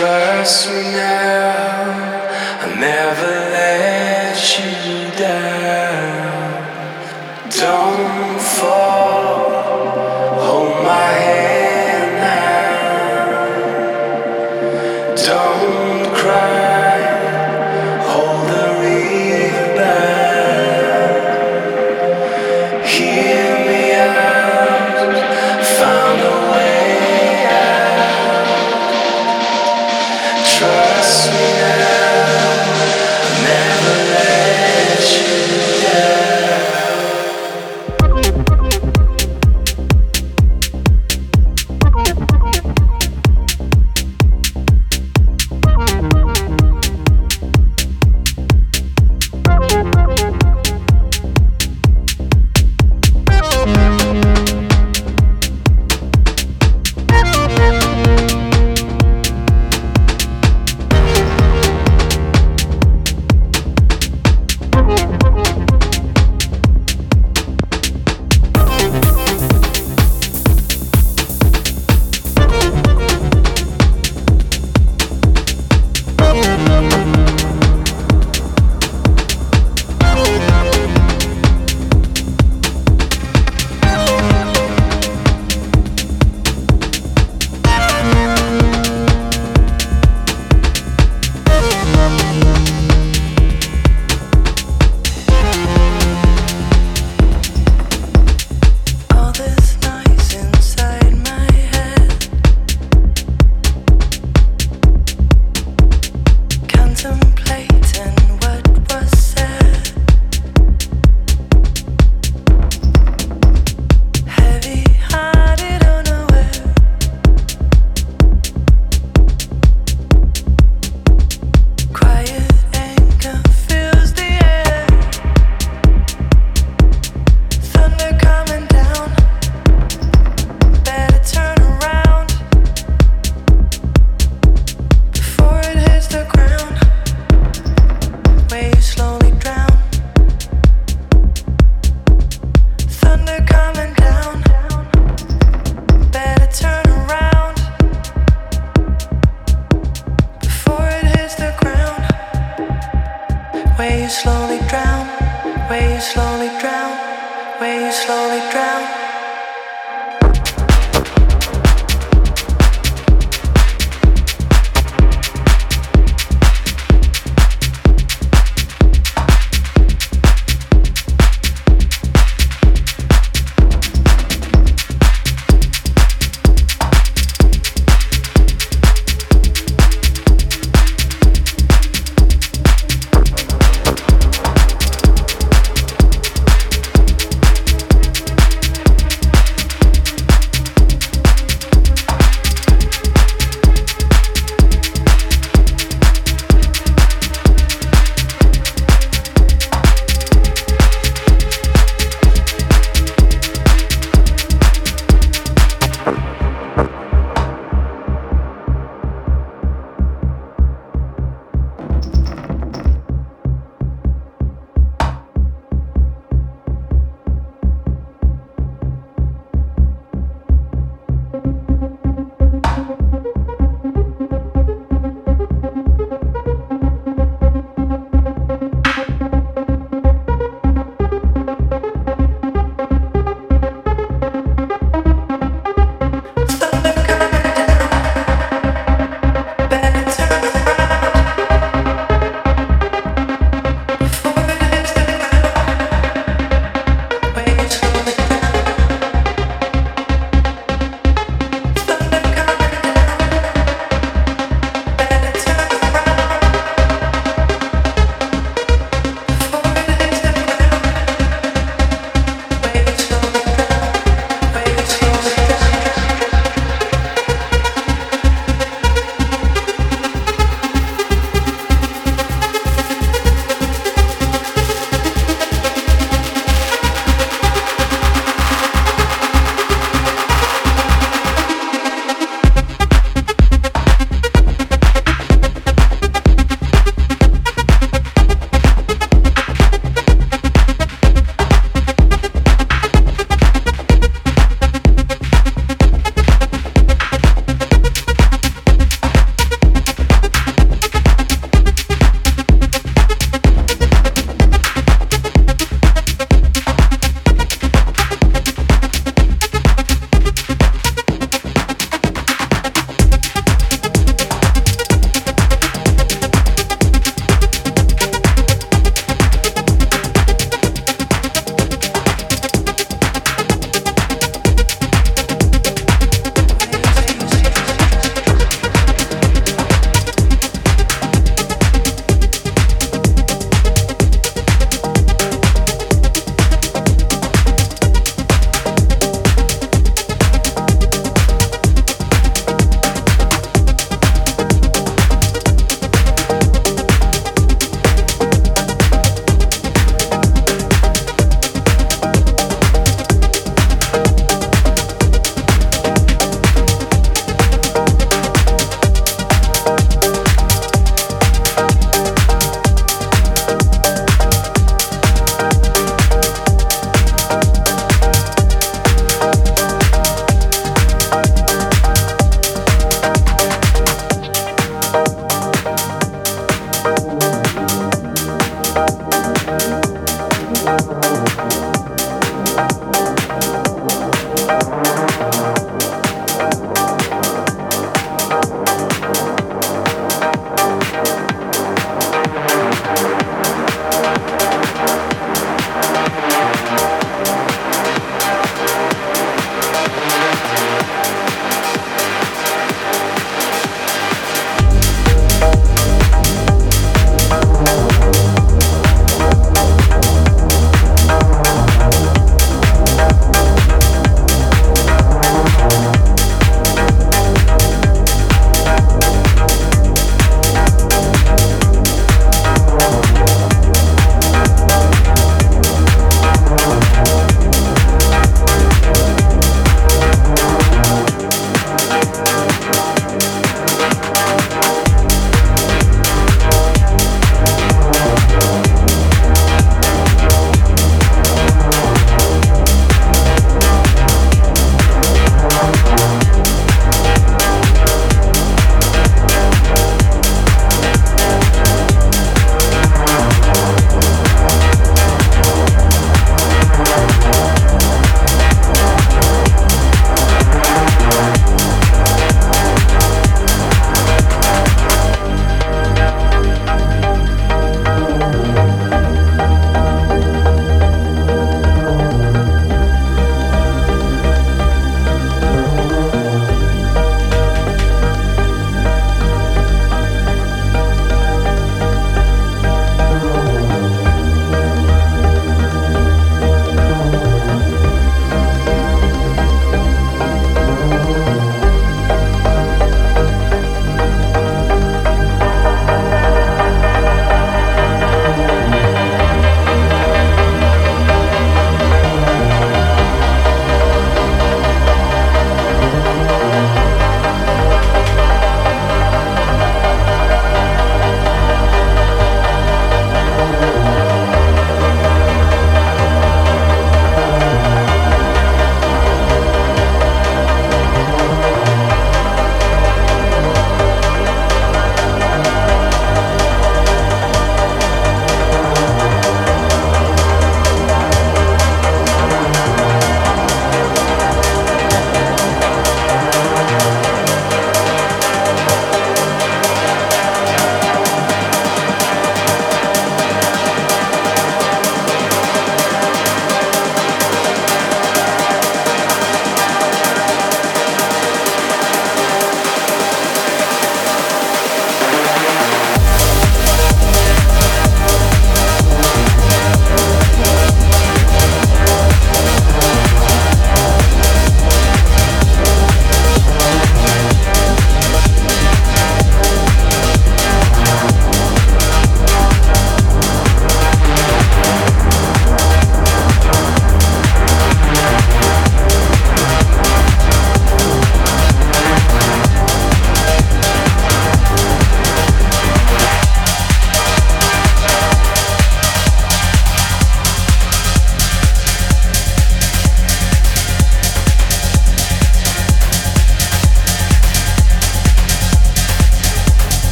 Trust me now. I'll never let you down.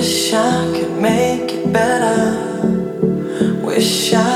Wish I could make it better. Wish I